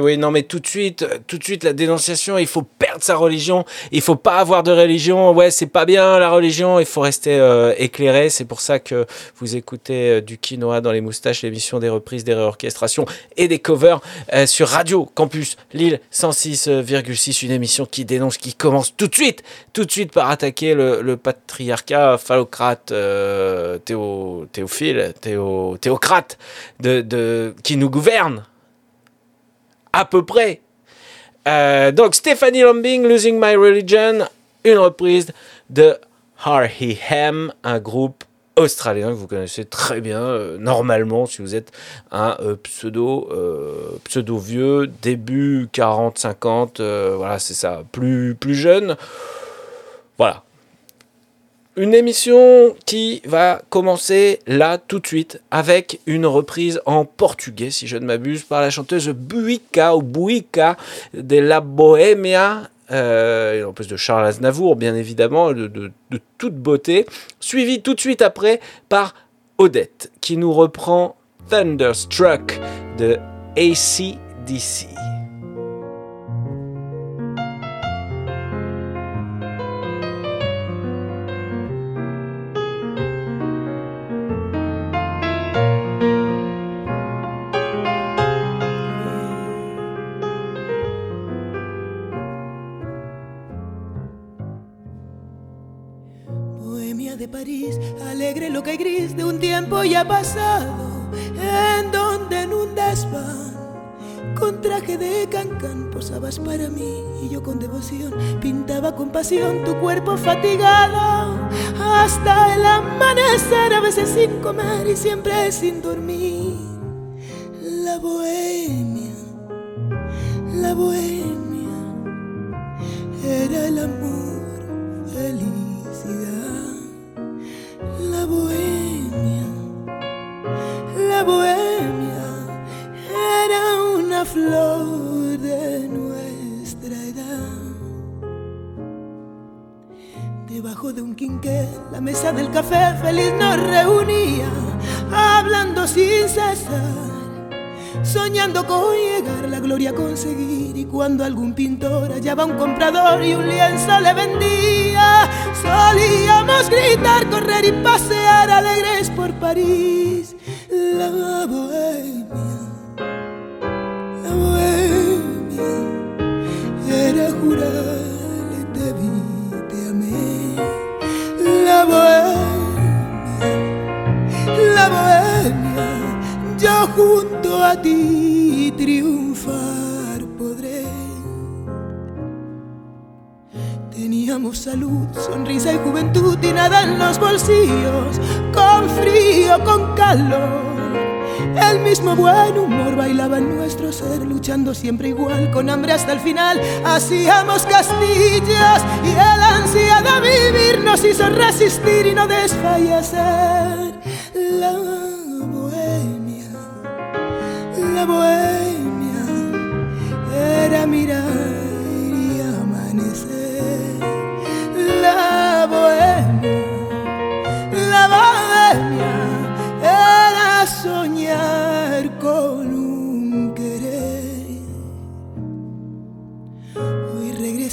oui, non, mais tout de suite, euh, tout de suite, la dénonciation, il faut perdre sa religion, il faut pas avoir de religion, ouais, c'est pas bien la religion, il faut rester euh, éclairé. C'est pour ça que vous écoutez euh, du quinoa dans les moustaches, l'émission des reprises, des réorchestrations et des covers sur Radio Campus Lille 106,6, une émission qui dénonce, qui commence tout de suite, tout de suite par attaquer le, patriarcat phallocrate, théo, théophile, théo, théocrate qui nous gouverne à peu près. Euh, donc Stephanie Lombing, Losing My Religion, une reprise de R.E.M., un groupe australien que vous connaissez très bien, euh, normalement, si vous êtes un euh, pseudo, pseudo vieux, début 40-50, euh, voilà, c'est ça, plus, plus jeune. Voilà. Une émission qui va commencer là tout de suite avec une reprise en portugais, si je ne m'abuse, par la chanteuse Buica ou Buica de la Bohemia. Euh, en plus de Charles Aznavour, bien évidemment, de, toute beauté, suivi tout de suite après par Odette, qui nous reprend Thunderstruck de ACDC. Para mí y yo con devoción pintaba con pasión tu cuerpo fatigado, hasta el amanecer, a veces sin comer y siempre sin dormir. La bohemia, la bohemia, era el amor, felicidad. La bohemia, la bohemia era una flor Debajo de un quinqué, la mesa del café feliz nos reunía, hablando sin cesar soñando con llegar la gloria a conseguir y cuando algún pintor hallaba un comprador y un lienzo le vendía, solíamos gritar, correr y pasear alegres por París. La bohemia, la bohemia, era jurar, La bohemia, la bohemia, yo junto a ti triunfar podré. Teníamos salud, sonrisa y juventud y nada en los bolsillos, con frío, con calor. El mismo buen humor bailaba en nuestro ser, luchando siempre igual, con hambre hasta el final. Hacíamos castillos y el ansia de vivir nos hizo resistir y no desfallecer. La bohemia, la bohemia era mirar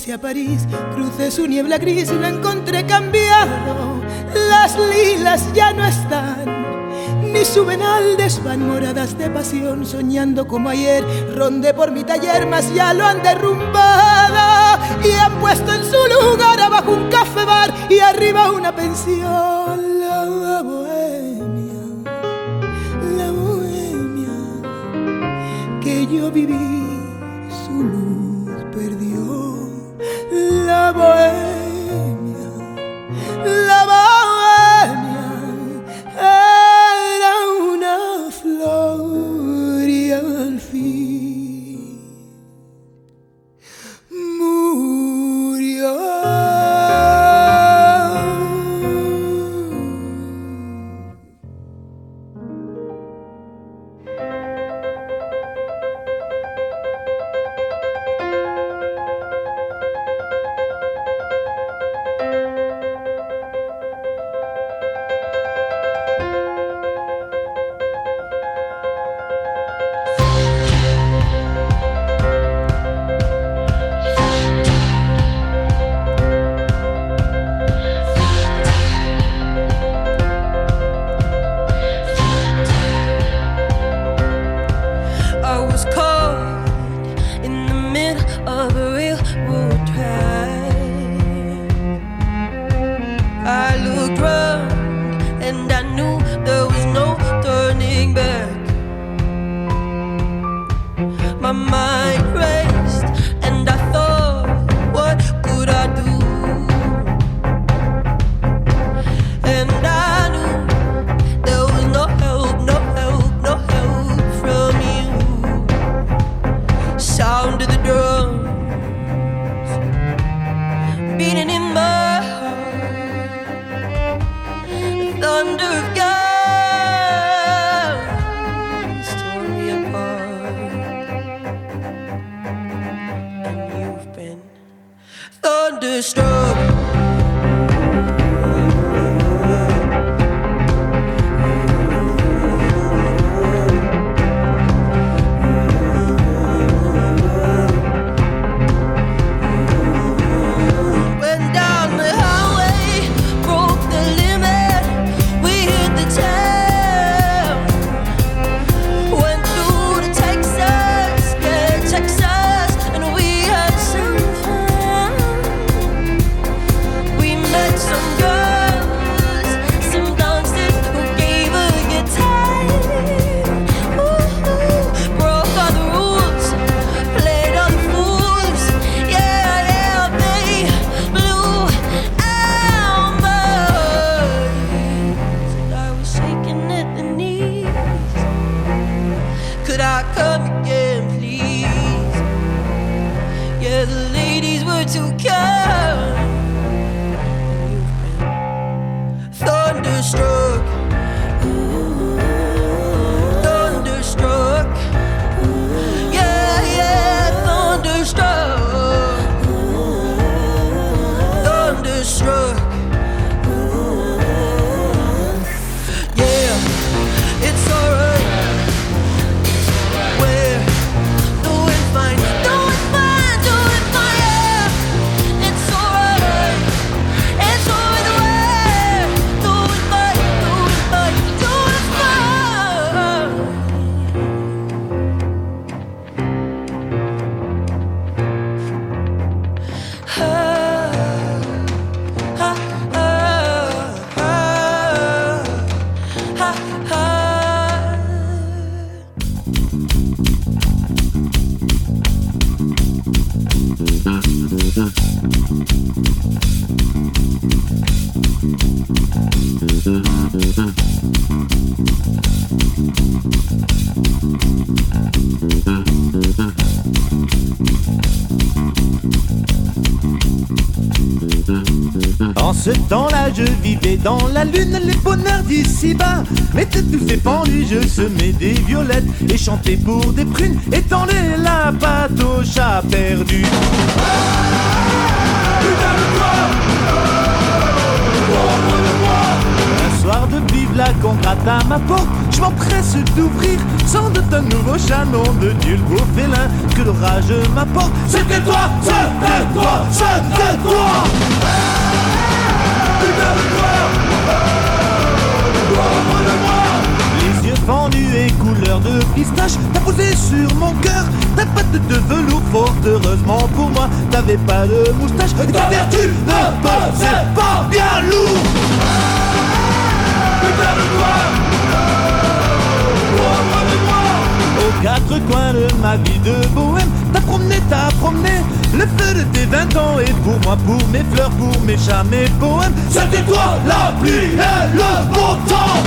Hoy regresé a París, crucé su niebla gris y lo encontré cambiado. Las lilas ya no están, ni suben al desván moradas de pasión, soñando como ayer. Rondé por mi taller, mas ya lo han derrumbado y han puesto en su lugar abajo un café bar y arriba una pensión. La bohemia, la bohemia que yo viví, La bohemia, les bonheurs d'ici-bas. Mais tout fait pendu, je semais des violettes et chantais pour des prunes, étendais la pâte au chat perdu. Un soir de bivla qu'on gratte à ma porte, je m'empresse d'ouvrir, sans doute un nouveau chanon de nul beau félin que l'orage m'apporte. C'était toi, c'était toi, c'était toi Les yeux fendus et couleur de pistache T'as posé sur mon cœur. Ta patte de velours fort heureusement pour moi. T'avais pas de moustache. Et ta vertu ne passait pas bien lourd. Aux quatre coins de ma vie de bohème T'as promené, t'as promené Le feu de Et pour moi, pour mes fleurs, pour mes chats, mes poèmes C'était toi la pluie et le beau temps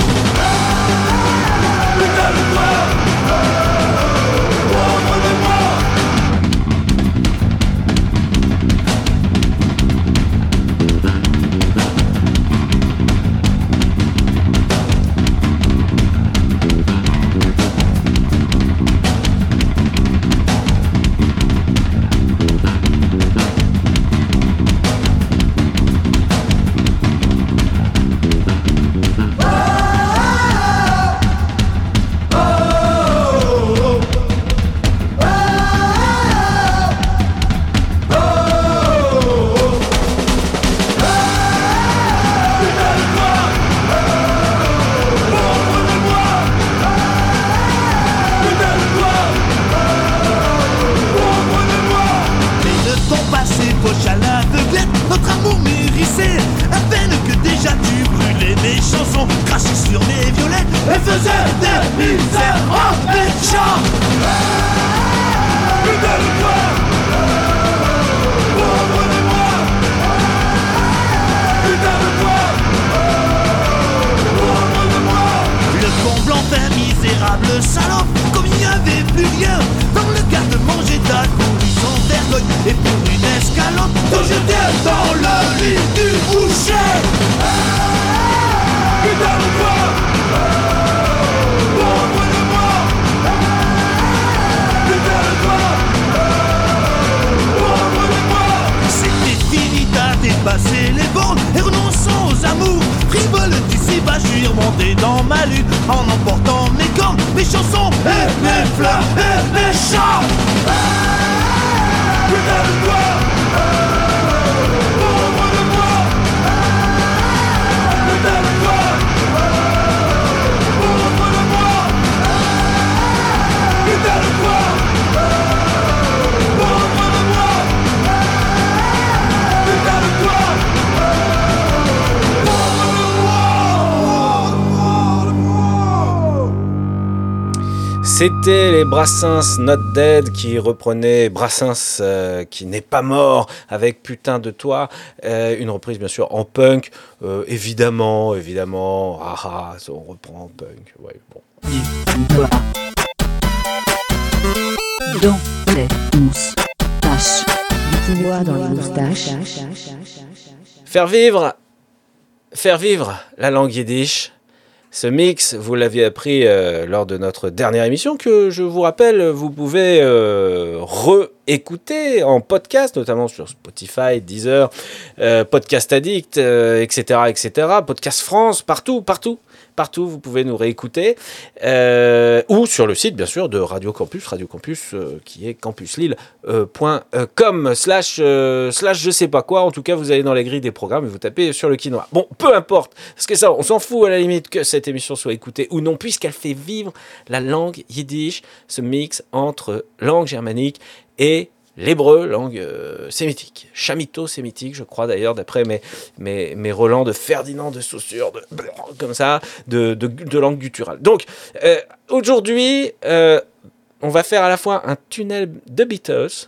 dans ma lune en emportant mes cornes, mes chansons et mes fleurs et mes chants. C'était les Brassens Not Dead qui reprenaient Brassens euh, qui n'est pas mort avec Putain de toi. Euh, une reprise bien sûr en punk. Euh, évidemment, évidemment. Ah ah, on reprend en punk. Ouais, bon. Dans les moustaches. Dans les moustaches. Faire vivre, faire vivre la langue yiddish. Ce mix, vous l'aviez appris euh, lors de notre dernière émission que je vous rappelle, vous pouvez euh, réécouter en podcast, notamment sur Spotify, Deezer, euh, Podcast Addict, etc., etc., Podcast France, partout, partout. Partout, vous pouvez nous réécouter. Euh, ou sur le site, bien sûr, de Radio Campus, Radio Campus, euh, qui est campuslille.com slash, euh, slash je sais pas quoi. En tout cas, vous allez dans les grilles des programmes et vous tapez sur le quinoa. Bon, peu importe. Parce que ça, on s'en fout à la limite que cette émission soit écoutée ou non, puisqu'elle fait vivre la langue yiddish, ce mix entre langue germanique et l'hébreu, langue euh, sémitique, chamito-sémitique, je crois d'ailleurs, d'après mes, mes, mes de Ferdinand de Saussure, de, comme ça, de, de, de langue gutturale. Donc, euh, aujourd'hui, euh, on va faire à la fois un tunnel de Beatles,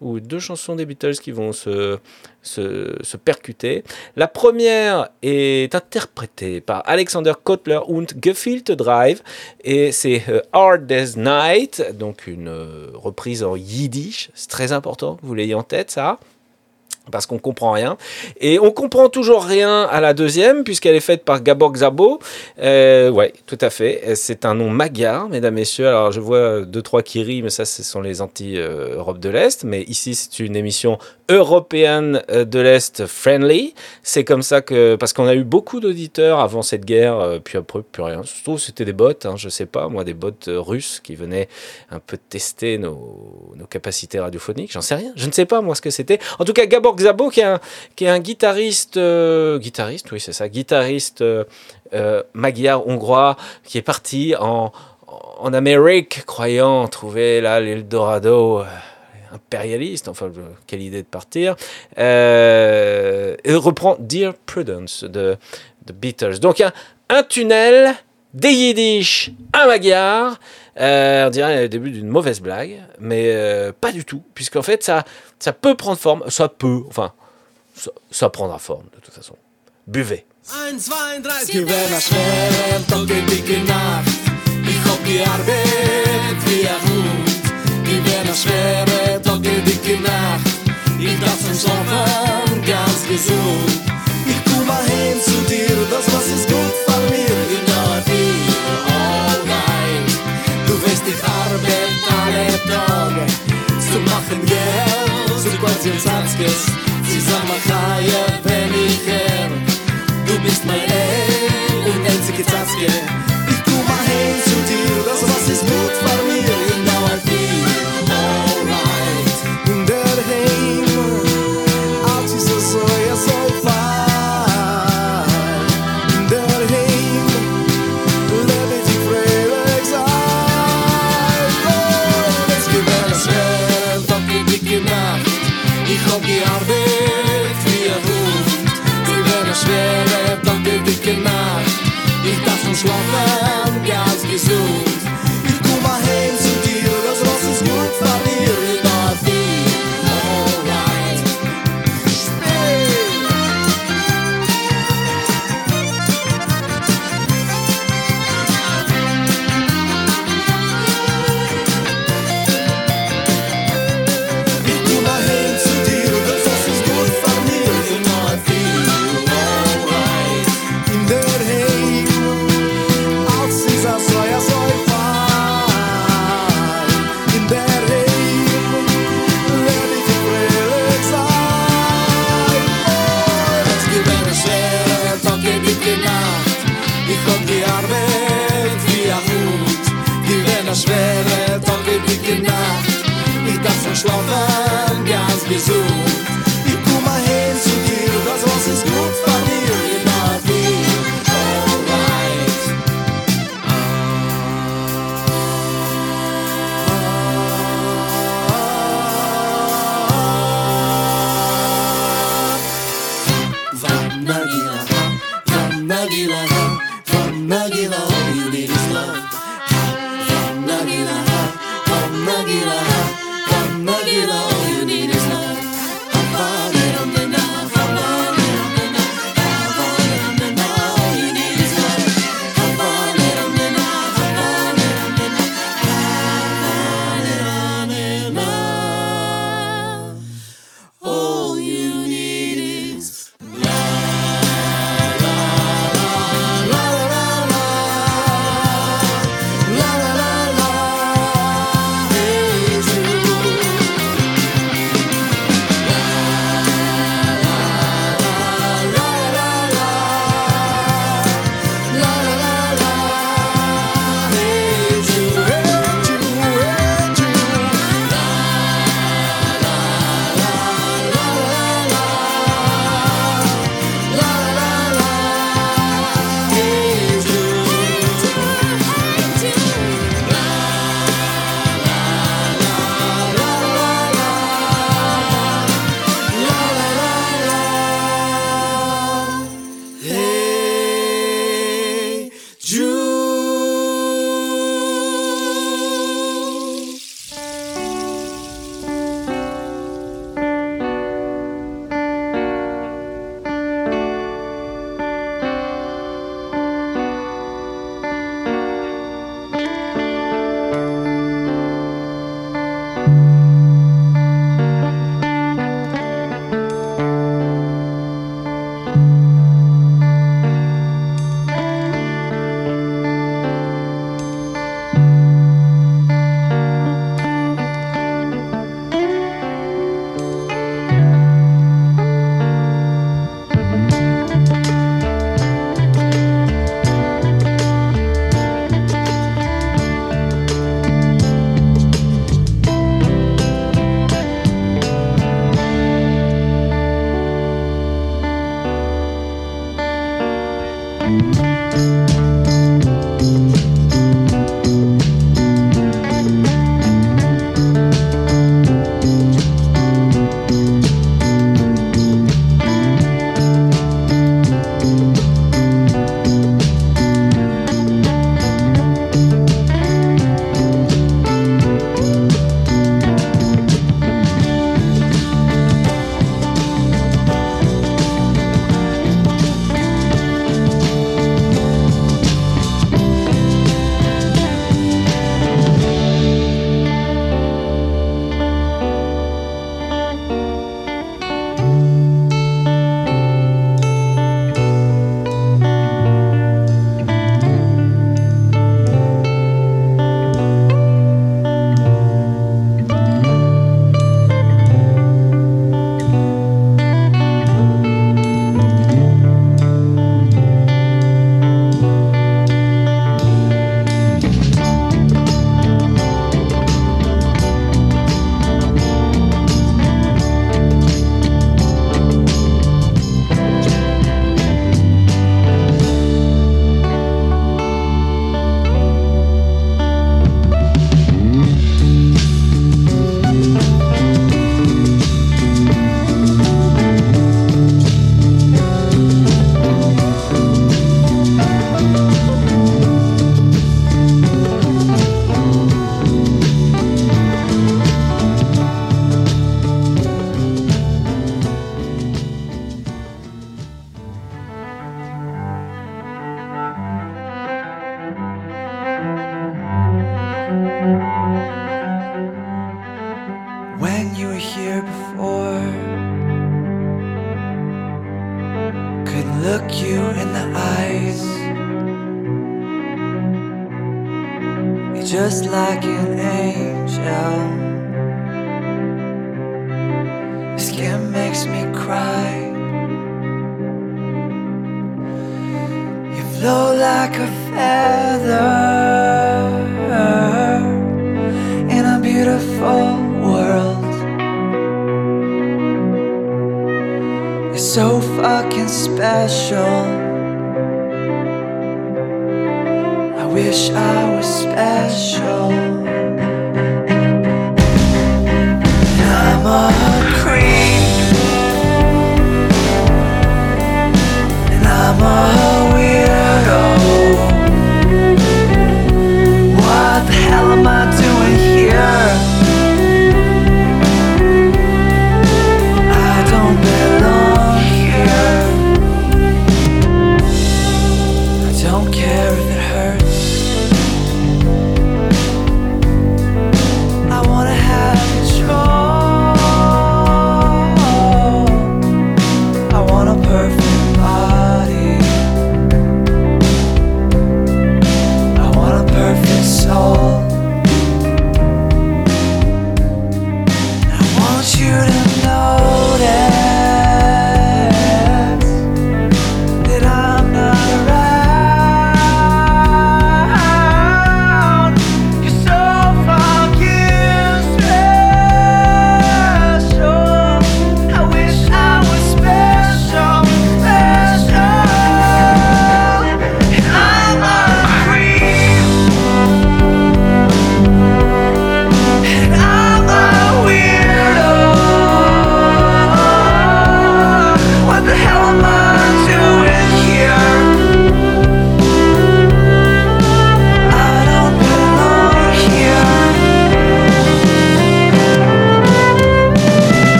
ou deux chansons des Beatles qui vont se, se, se percuter. La première est interprétée par Alexander Kotler und Gefilte Drive et c'est euh, Hard as Night, donc une euh, reprise en yiddish. C'est très important que vous l'ayez en tête, ça parce qu'on comprend rien. Et on comprend toujours rien à la deuxième, puisqu'elle est faite par Gabor Szabo. Euh, ouais, tout à fait. C'est un nom magyar, mesdames, messieurs. Alors, je vois deux, trois qui rient, mais ça, ce sont les anti-Europe de l'Est. Mais ici, c'est une émission européenne euh, de l'Est friendly. C'est comme ça que... Parce qu'on a eu beaucoup d'auditeurs avant cette guerre, euh, puis après, plus rien. Que c'était des bots, hein, je sais pas, moi, des bots euh, russes qui venaient un peu tester nos, nos capacités radiophoniques. J'en sais rien. Je ne sais pas, moi, ce que c'était. En tout cas, Gabor Est un, qui est un guitariste... euh, guitariste, oui, c'est ça. Guitariste euh, euh, magyar hongrois qui est parti en, Amérique, croyant trouver là l'Eldorado impérialiste. Enfin, quelle idée de partir. Euh, reprend Dear Prudence de, de Beatles. Donc, un, un tunnel, des yiddish, un magyar. Euh, on dirait le début d'une mauvaise blague, mais euh, pas du tout, puisqu'en fait, ça, ça peut prendre forme. Ça peut, enfin, ça, ça prendra forme de toute façon. Buvez. Ich hab gearbeitet wie ein Hund. Gewähna schwere, Tocke dicke Nacht. Ich darf zum Schlafen ganz gesund. Ich komm mal hin zu dir, das was ist gut von mir. sterben alle Tage. So machen wir, so quasi uns Hatzkes, sie sagen, wenn ich höre.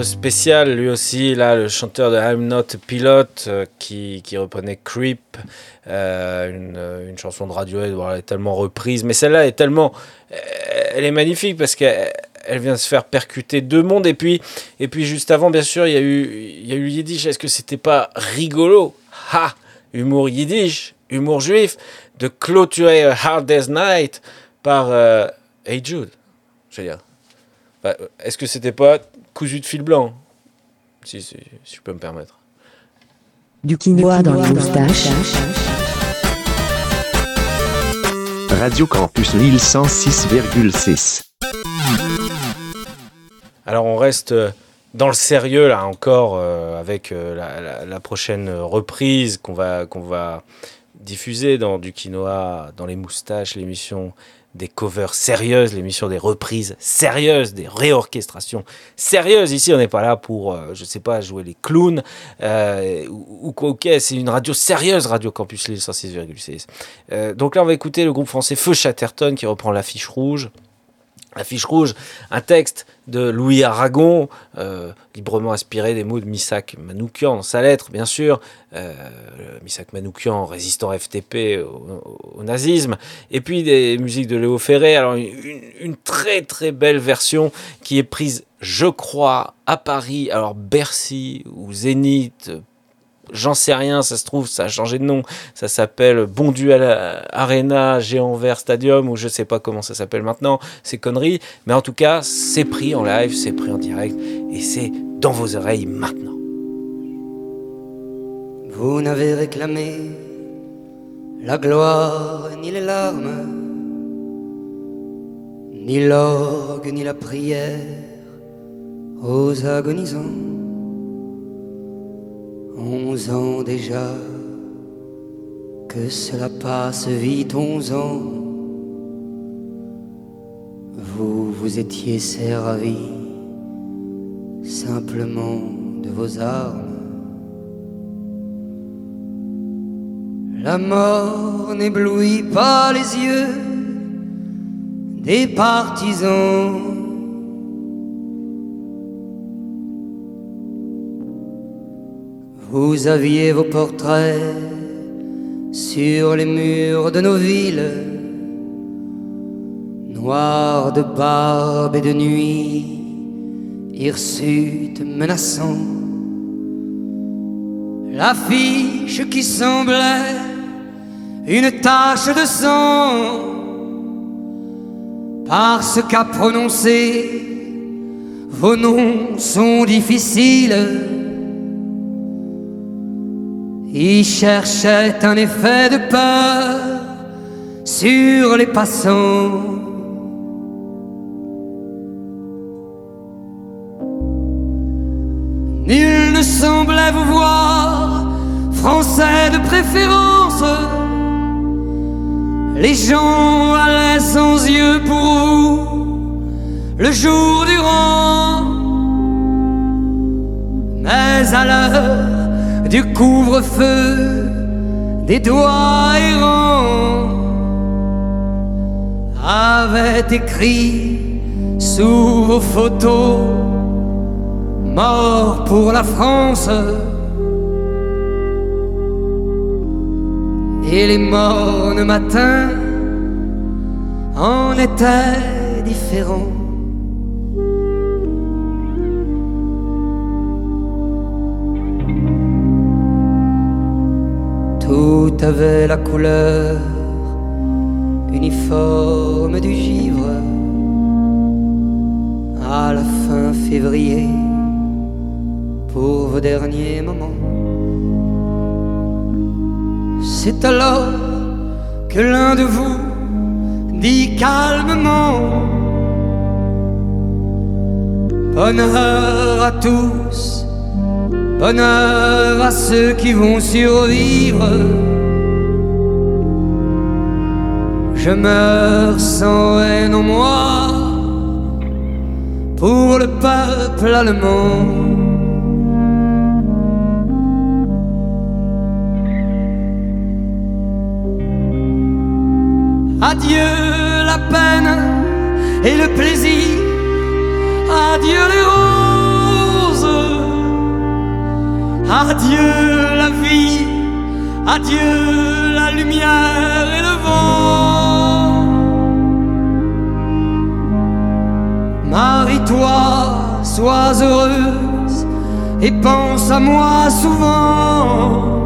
Spécial lui aussi, là, le chanteur de I'm Not Pilot euh, qui, qui reprenait Creep, euh, une, une chanson de Radiohead, elle est tellement reprise, mais celle-là est tellement, euh, elle est magnifique parce qu'elle elle vient se faire percuter deux mondes et puis, et puis juste avant, bien sûr, il y a eu, il y a eu Yiddish. Est-ce que c'était pas rigolo? Ha Humour Yiddish, humour juif, de clôturer A Hard Day's Night par euh, Hey Jude, je veux dire. Bah, Est-ce que c'était pas cousu de fil blanc si, si, si je peux me permettre. Du quinoa dans les moustaches. Radio Campus Lille 106,6. Alors on reste euh, dans le sérieux là encore euh, avec euh, la, la- la prochaine reprise qu'on va, qu'on va diffuser dans du quinoa, dans les moustaches, l'émission des covers sérieuses, l'émission des reprises sérieuses, des réorchestrations sérieuses. Ici on n'est pas là pour, euh, je sais pas, jouer les clowns euh, ou, quoi, ok, c'est une radio sérieuse, Radio Campus Lille 106,6. Euh, donc là on va écouter le groupe français Feu Chatterton qui reprend l'affiche rouge. L'affiche rouge, un texte de Louis Aragon, euh, librement inspiré des mots de Misak Manoukian dans sa lettre, bien sûr. Euh, Misak Manoukian, résistant FTP au, nazisme. Et puis des musiques de Léo Ferré. Alors, une très très belle version qui est prise, je crois, à Paris. Alors, Bercy ou Zénith, J'en sais rien, ça se trouve, ça a changé de nom. Ça s'appelle Bon Duel Arena, Géant Vert Stadium, ou je sais pas comment ça s'appelle maintenant, ces conneries. Mais en tout cas, c'est pris en live, c'est pris en direct, et c'est dans vos oreilles maintenant. Vous n'avez réclamé la gloire ni les larmes, ni l'orgue ni la prière aux agonisants. Onze ans déjà, que cela passe vite, onze ans. Vous vous étiez servi simplement de vos armes. La mort n'éblouit pas les yeux des partisans. Vous aviez vos portraits sur les murs de nos villes, noirs de barbe et de nuit, hirsutes menaçants. L'affiche qui semblait une tache de sang, parce qu'à prononcer vos noms sont difficiles. Il cherchait un effet de peur sur les passants. Nul ne semblait vous voir, français de préférence. Les gens allaient sans yeux pour vous, le jour durant. Mais à l'heure du couvre-feu, des doigts errants avaient écrit sous vos photos Mort pour la France. Et les mornes matins en étaient différents. Tout avait la couleur uniforme du givre à la fin février pour vos derniers moments. C'est alors que l'un de vous dit calmement Bonheur à tous, bonheur à ceux qui vont survivre. Je meurs sans haine en moi pour le peuple allemand. Adieu la peine et le plaisir, adieu les roses, adieu la vie, adieu la lumière et le vent. Marie-toi, sois heureuse et pense à moi souvent.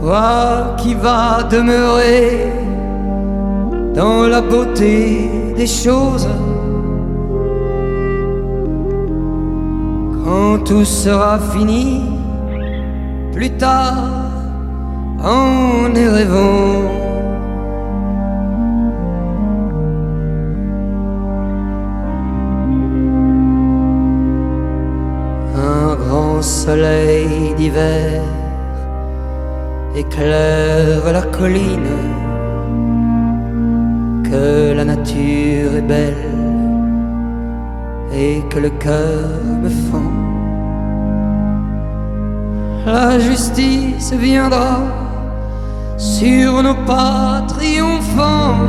Toi qui vas demeurer dans la beauté des choses. Quand tout sera fini, plus tard, en y rêvant. Soleil d'hiver éclaire la colline, que la nature est belle et que le cœur me fend. La justice viendra sur nos pas triomphants.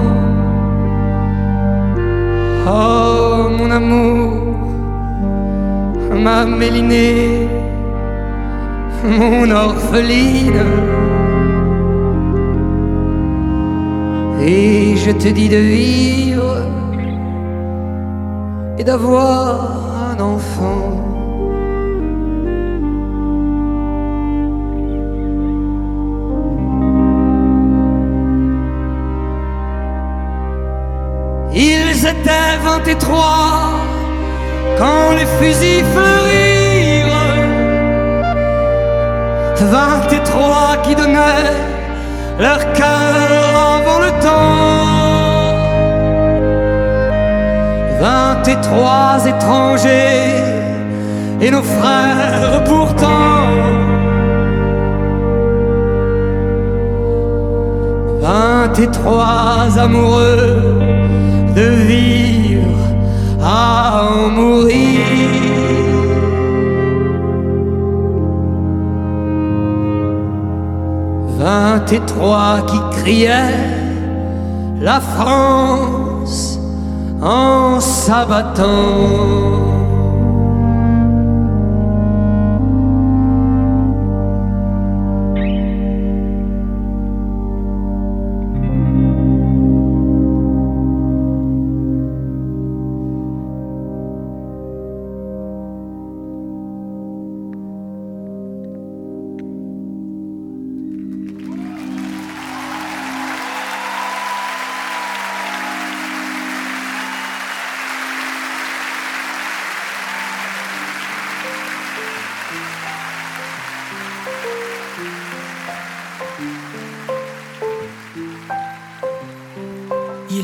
Oh mon amour, ma mélinée, mon orpheline. Et je te dis de vivre et d'avoir un enfant. Ils étaient vingt et trois quand les fusils fleurirent. Vingt et trois qui donnaient leur cœur avant le temps. Vingt et trois étrangers et nos frères pourtant. Vingt et trois amoureux de vivre à en mourir. Vingt et qui criaient la France en s'abattant.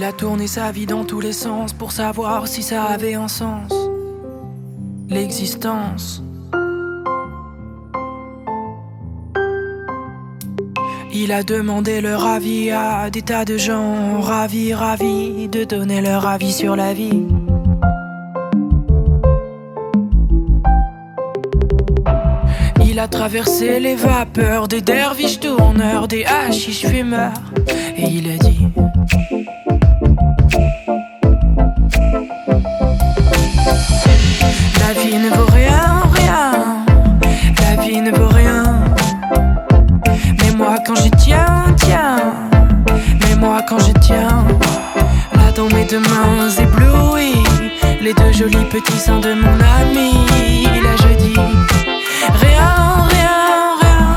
A tourné sa vie dans tous les sens pour savoir si ça avait un sens. L'existence. Il a demandé leur avis à des tas de gens, ravis, ravis de donner leur avis sur la vie. Il a traversé les vapeurs des derviches tourneurs, des hashish fumeurs, et il a jolis petits seins de mon ami, là je dis rien, rien, rien,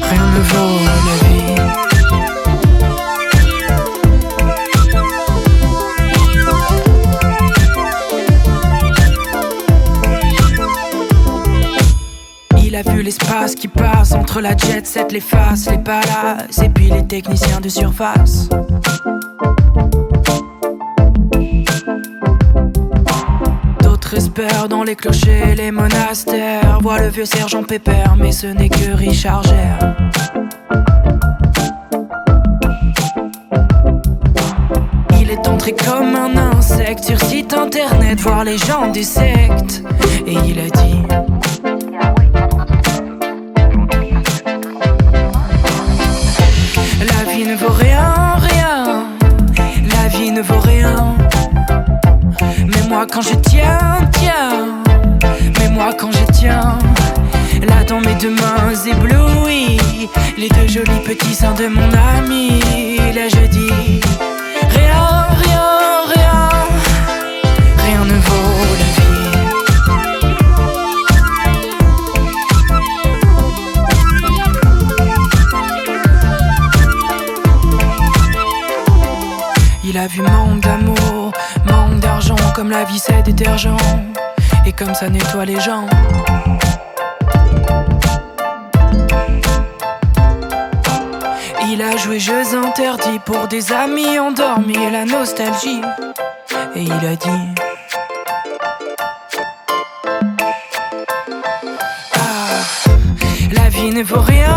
rien ne vaut la vie. Il a vu l'espace qui passe entre la jet set, les faces, les palaces et puis les techniciens de surface. Dans les clochers, les monastères. Voient le vieux sergent Pépère, mais ce n'est que Richard Gere. Il est entré comme un insecte sur site internet, voir les gens des sectes. Et il a dit. Seins de mon ami. Là je dis. Rien, rien, rien. Rien ne vaut la vie. Il a vu manque d'amour, manque d'argent, comme la vie c'est détergent, et comme ça nettoie les gens. Il a joué jeux interdits pour des amis endormis la nostalgie. Et il a dit Ah, la vie ne vaut rien.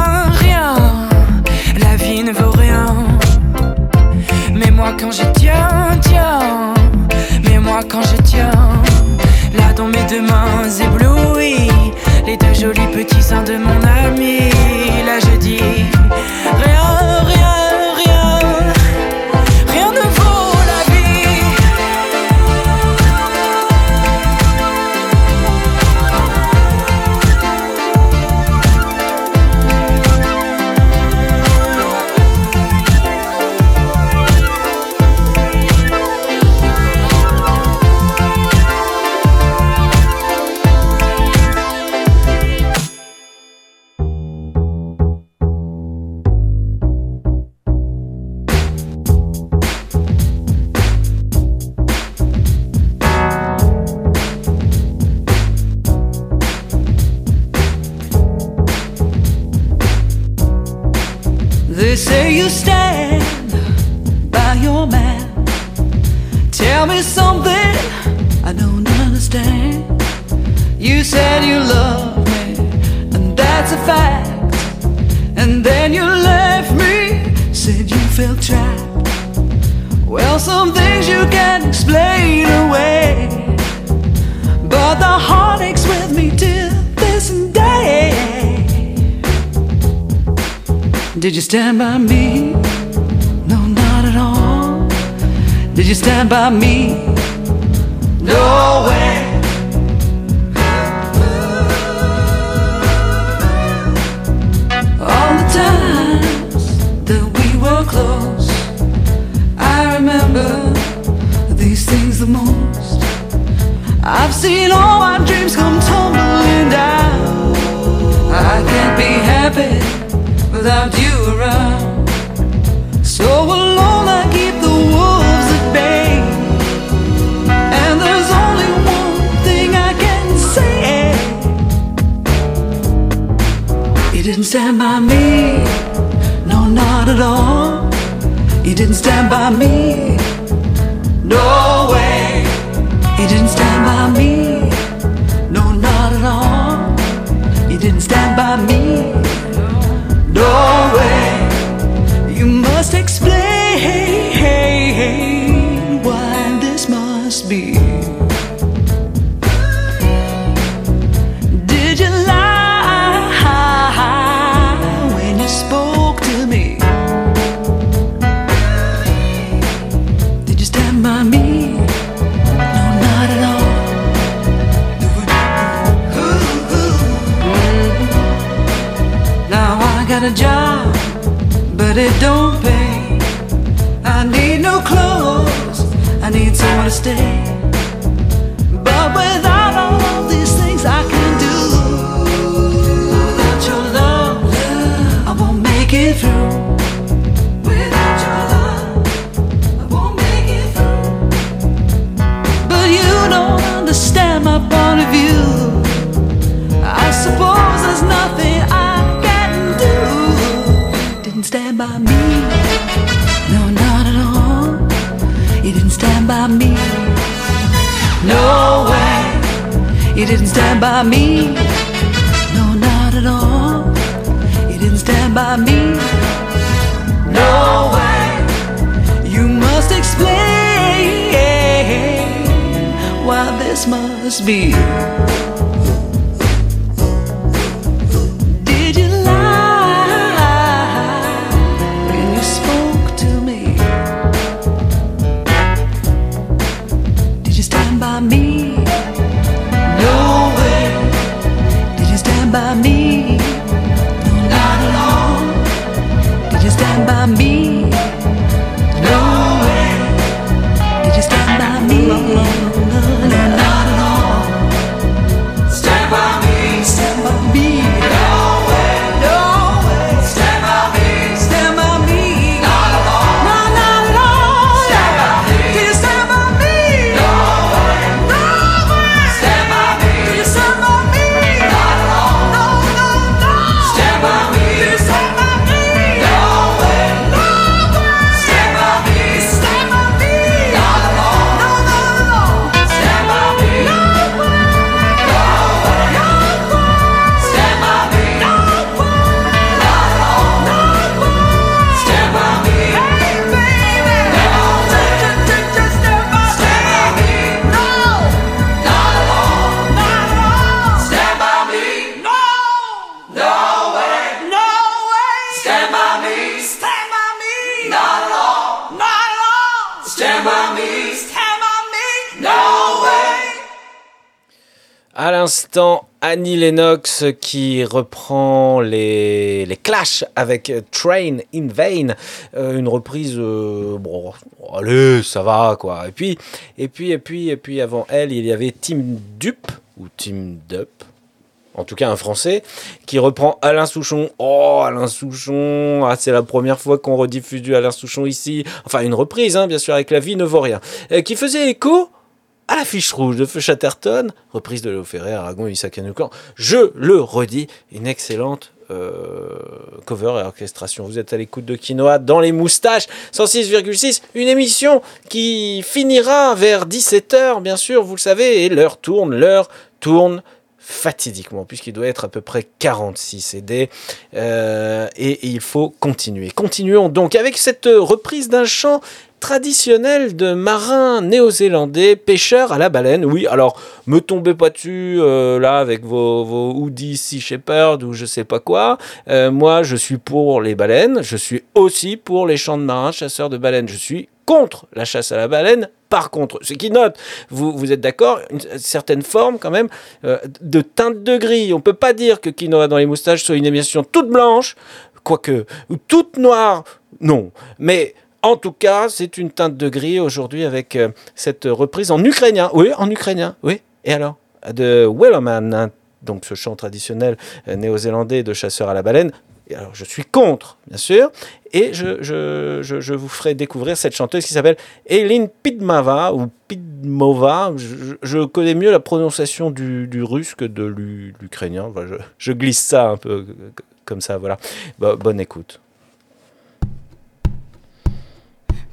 Didn't stand by me. No, not at all. You didn't stand by me. No way. You must explain why this must be. Qui reprend les, les avec Train in Vain, Euh, une reprise, euh, bon, allez, ça va quoi. Et puis, et puis, et puis, et puis, avant elle, il y avait Team Dup ou Team Dup. En tout cas, un Français qui reprend Alain Souchon. Oh, Alain Souchon, ah, c'est la première fois qu'on rediffuse du Alain Souchon ici. Enfin, une reprise, hein, bien sûr, avec La vie ne vaut rien. Euh, qui faisait écho à la fiche rouge de Feu Chatterton, reprise de Léo Ferré, Aragon et Issa. Je le redis, une excellente euh, cover et orchestration. Vous êtes à l'écoute de Quinoa dans les moustaches, 106,6, une émission qui finira vers 17h, bien sûr, vous le savez, et l'heure tourne, l'heure tourne fatidiquement, puisqu'il doit être à peu près 46 CD, euh, et il faut continuer. Continuons donc avec cette reprise d'un chant traditionnel de marins néo-zélandais, pêcheurs à la baleine. Oui, alors me tombez pas dessus euh, là avec vos, vos hoodies Sea Shepherd ou je sais pas quoi. Euh, moi, je suis pour les baleines. Je suis aussi pour les champs de marins, chasseurs de baleines. Je suis contre la chasse à la baleine. Par contre, ce qui note, vous, vous êtes d'accord, une certaine forme quand même euh, de teinte de gris. On peut pas dire que Quinoa dans les moustaches soit une émission toute blanche, quoique, ou toute noire. Non, mais en tout cas, c'est une teinte de gris aujourd'hui avec euh, cette reprise en ukrainien. Oui, en ukrainien, oui. Et alors De Wellerman, donc ce chant traditionnel euh, néo-zélandais de chasseur à la baleine. Et alors, je suis contre, bien sûr. Et je, vous ferai découvrir cette chanteuse qui s'appelle Eileen Pidmava, ou Pidmova. Je, connais mieux la prononciation du, russe que de l'u- l'ukrainien. Je, glisse ça un peu euh, comme ça, voilà. Bo- bonne écoute.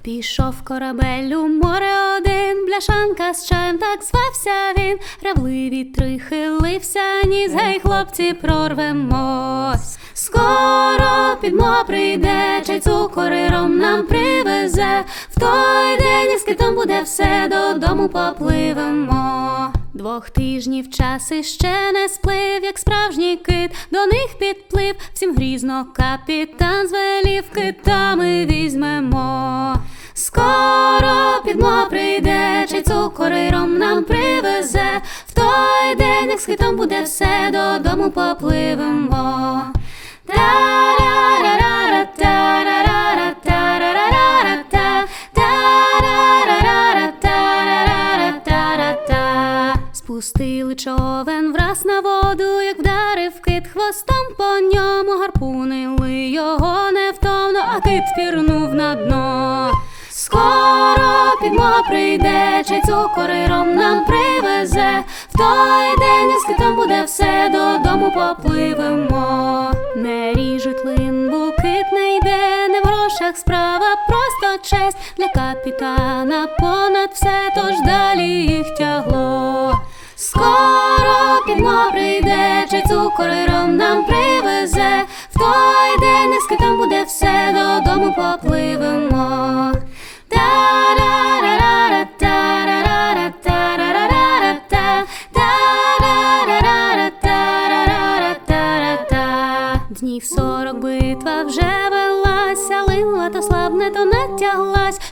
Пішов корабель у море один, бляшанка з чаєм так звався він. Равливі три хилився, ніс, гей, хлопці, прорвемось. Скоро підмо прийде, чай цукори ром нам привезе. В той день із китом буде все, додому попливемо. Двох тижнів час іще не сплив, як справжній кит, до них підплив, всім грізно капітан звелів, китами візьмемо. Скоро підмога прийде, чай цукори ром нам привезе. В той день, як з китом буде все, додому попливемо. Та-ра-ра-ра-ра, Спустили човен враз на воду, як вдарив кит хвостом по ньому, гарпунили його невтомно, а кит пірнув на дно. Скоро підмога прийде, чай цукори ром нам привезе. В той день із китом буде все, додому попливемо. Не ріжуть линву, кит не йде, не в грошах справа, просто честь для капітана понад все, тож далі їх тягло. Скоро пітно прийде, чи цукор і ром нам привезе, в той день не скитом буде все, додому попливемо. Днів сорок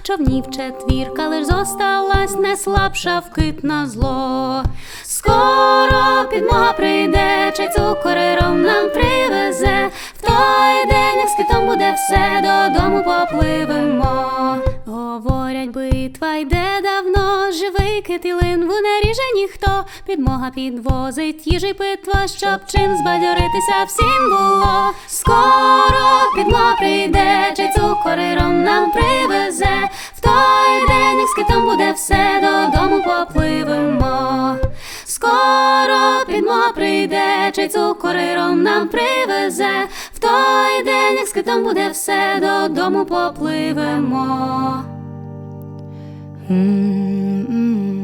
човнів четвірка лиш зосталась, не слабша вкит на зло. Скоро підмога прийде, чи цукориром нам привезе. Той день, як з китом буде все, додому попливемо. Говорять, битва йде давно, живий кит і не ріже ніхто. Підмога підвозить їжі питво, щоб чим збадьоритися всім було. Скоро підмога прийде, чай цукори ром нам привезе. В той день, як з китом буде все, додому попливемо. Скоро підмо прийде, чай цукориром нам привезе. В той день, як з китом буде все, додому попливемо. Taché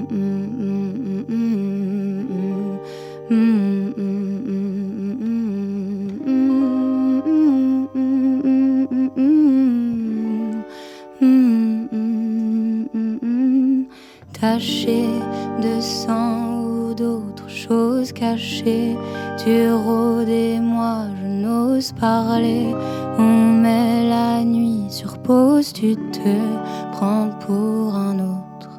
On met la nuit sur pause, tu te prends pour un autre.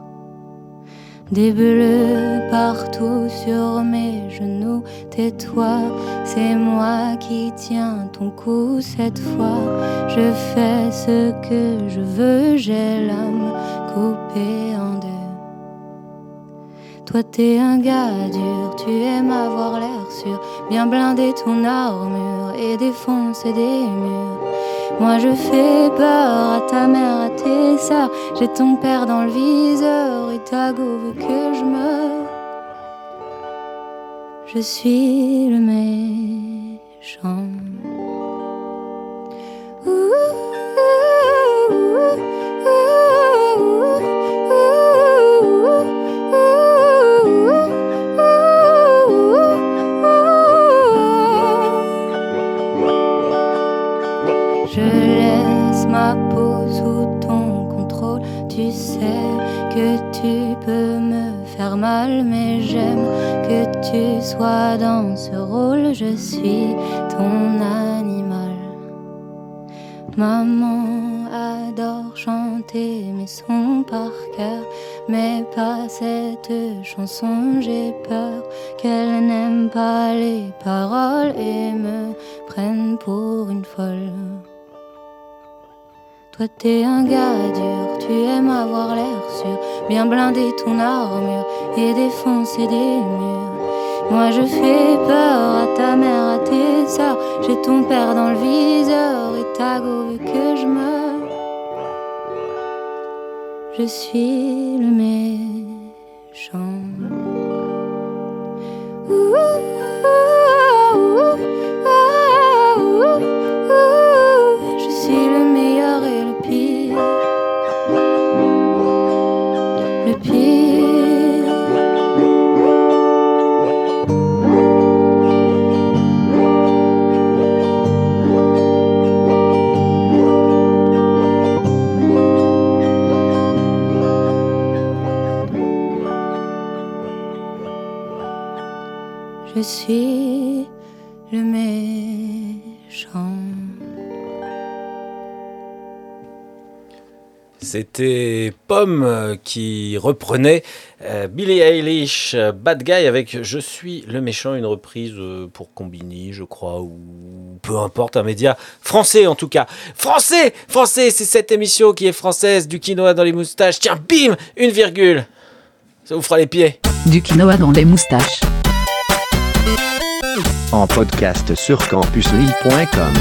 Des bleus partout sur mes genoux, tais-toi, c'est moi qui tiens ton cou cette fois. Je fais ce que je veux, j'ai l'âme coupée en deux. Toi t'es un gars dur, tu aimes avoir l'air sûr, bien blinder ton armure et défoncer des murs. Moi je fais peur à ta mère, à tes sœurs, j'ai ton père dans le viseur et ta go que je meure. Je suis le méchant. Mais j'aime que tu sois dans ce rôle. Je suis ton animal. Maman adore chanter mes sons par cœur, mais pas cette chanson. J'ai peur qu'elle n'aime pas les paroles et me prenne pour une folle. Toi t'es un gars dur, tu aimes avoir l'air sûr, bien blinder ton armure et défoncer des murs. Moi je fais peur à ta mère, à tes sœurs, j'ai ton père dans le viseur et ta veut que je meure. Je suis le méchant. Ouh, je suis le méchant. C'était Pomme euh, qui reprenait euh, Billie Eilish, euh, Bad Guy avec Je suis le méchant, une reprise euh, pour Combini, je crois, ou peu importe, un média français en tout cas. Français Français, c'est cette émission qui est française, du quinoa dans les moustaches. Tiens, bim Une virgule Ça vous fera les pieds. Du quinoa dans les moustaches. En podcast sur campuslille.com.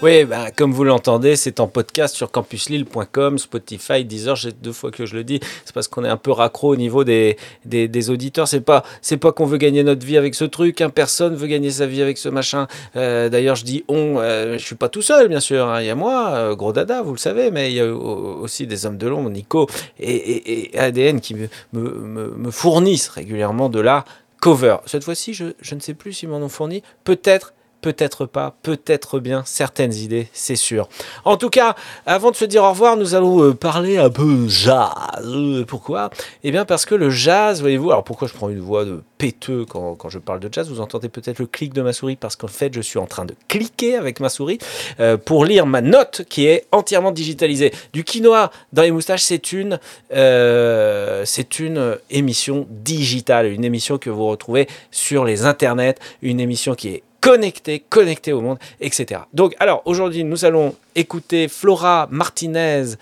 Oui, bah, comme vous l'entendez, c'est en podcast sur campuslille.com, Spotify, Deezer. J'ai deux fois que je le dis. C'est parce qu'on est un peu raccro au niveau des, des, auditeurs. C'est pas, c'est pas qu'on veut gagner notre vie avec ce truc. Hein. Personne veut gagner sa vie avec ce machin. Euh, D'ailleurs, je dis on. Euh, je suis pas tout seul, bien sûr. hein. Il y a moi, euh, gros dada, vous le savez, mais il y a au- aussi des hommes de l'ombre, Nico et, ADN qui me, me, me fournissent régulièrement de la cover. Cette fois-ci, je, ne sais plus s'ils m'en ont fourni. Peut-être Peut-être pas, peut-être bien, certaines idées, c'est sûr. En tout cas, avant de se dire au revoir, nous allons euh, parler un peu jazz. Euh, Pourquoi? Eh bien parce que le jazz, voyez-vous, alors pourquoi je prends une voix de péteux quand, quand je parle de jazz? Vous entendez peut-être le clic de ma souris parce qu'en fait, je suis en train de cliquer avec ma souris euh, pour lire ma note qui est entièrement digitalisée. Du quinoa dans les moustaches, c'est une, c'est une émission digitale, une émission que vous retrouvez sur les internets, une émission qui est connecté, connecté au monde, etc. Donc, alors, aujourd'hui, nous allons écouter Flora Martinez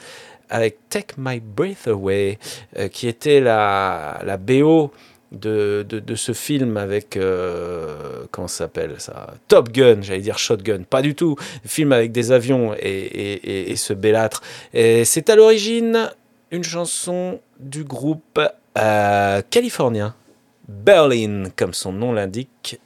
avec Take My Breath Away, euh, qui était la, la BO de, de, ce film avec, euh, comment ça s'appelle ça? Top Gun, j'allais dire Shotgun, pas du tout, film avec des avions et, et, et, ce bellâtre. C'est à l'origine une chanson du groupe euh, californien, Berlin, comme son nom l'indique,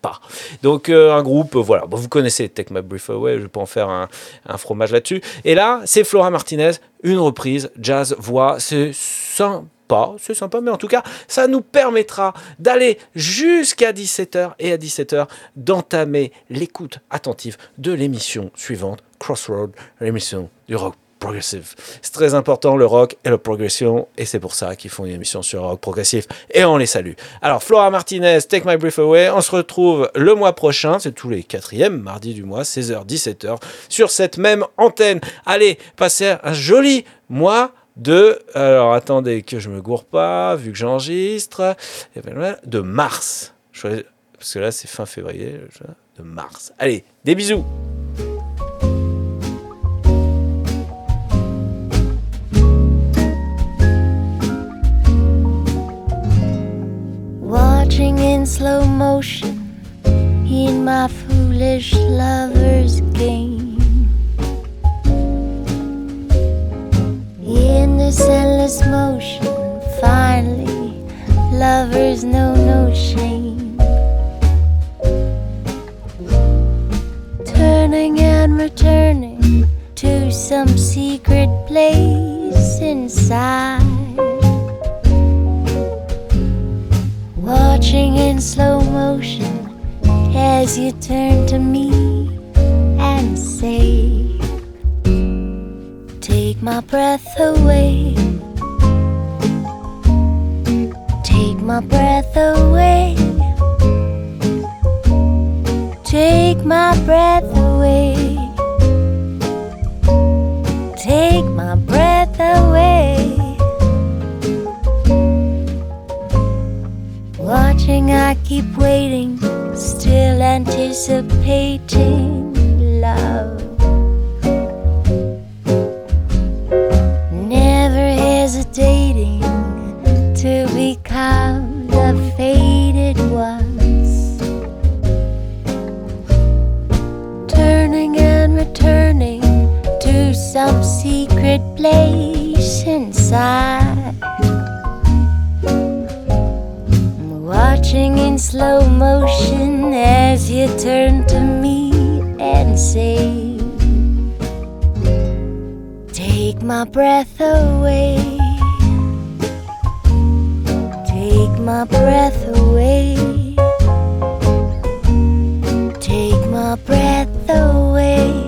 pas. Donc euh, un groupe, euh, voilà, vous connaissez Take My Breath Away, je peux en faire un, un fromage là-dessus. Et là, c'est Flora Martinez, une reprise, jazz, voix, c'est sympa, c'est sympa, mais en tout cas, ça nous permettra d'aller jusqu'à 17h et à 17h d'entamer l'écoute attentive de l'émission suivante, Crossroad, l'émission du rock progressive. C'est très important le rock et la progression et c'est pour ça qu'ils font une émission sur rock progressif et on les salue. Alors Flora Martinez, Take My Breath Away, on se retrouve le mois prochain, c'est tous les quatrièmes mardis du mois, 16h, 17h, sur cette même antenne. Allez, passez un joli mois de, alors attendez que je me gourre pas, vu que j'enregistre, de mars. Parce que là c'est fin février, de mars. Allez, des bisous Take my breath away. Take my breath away. Take my breath away.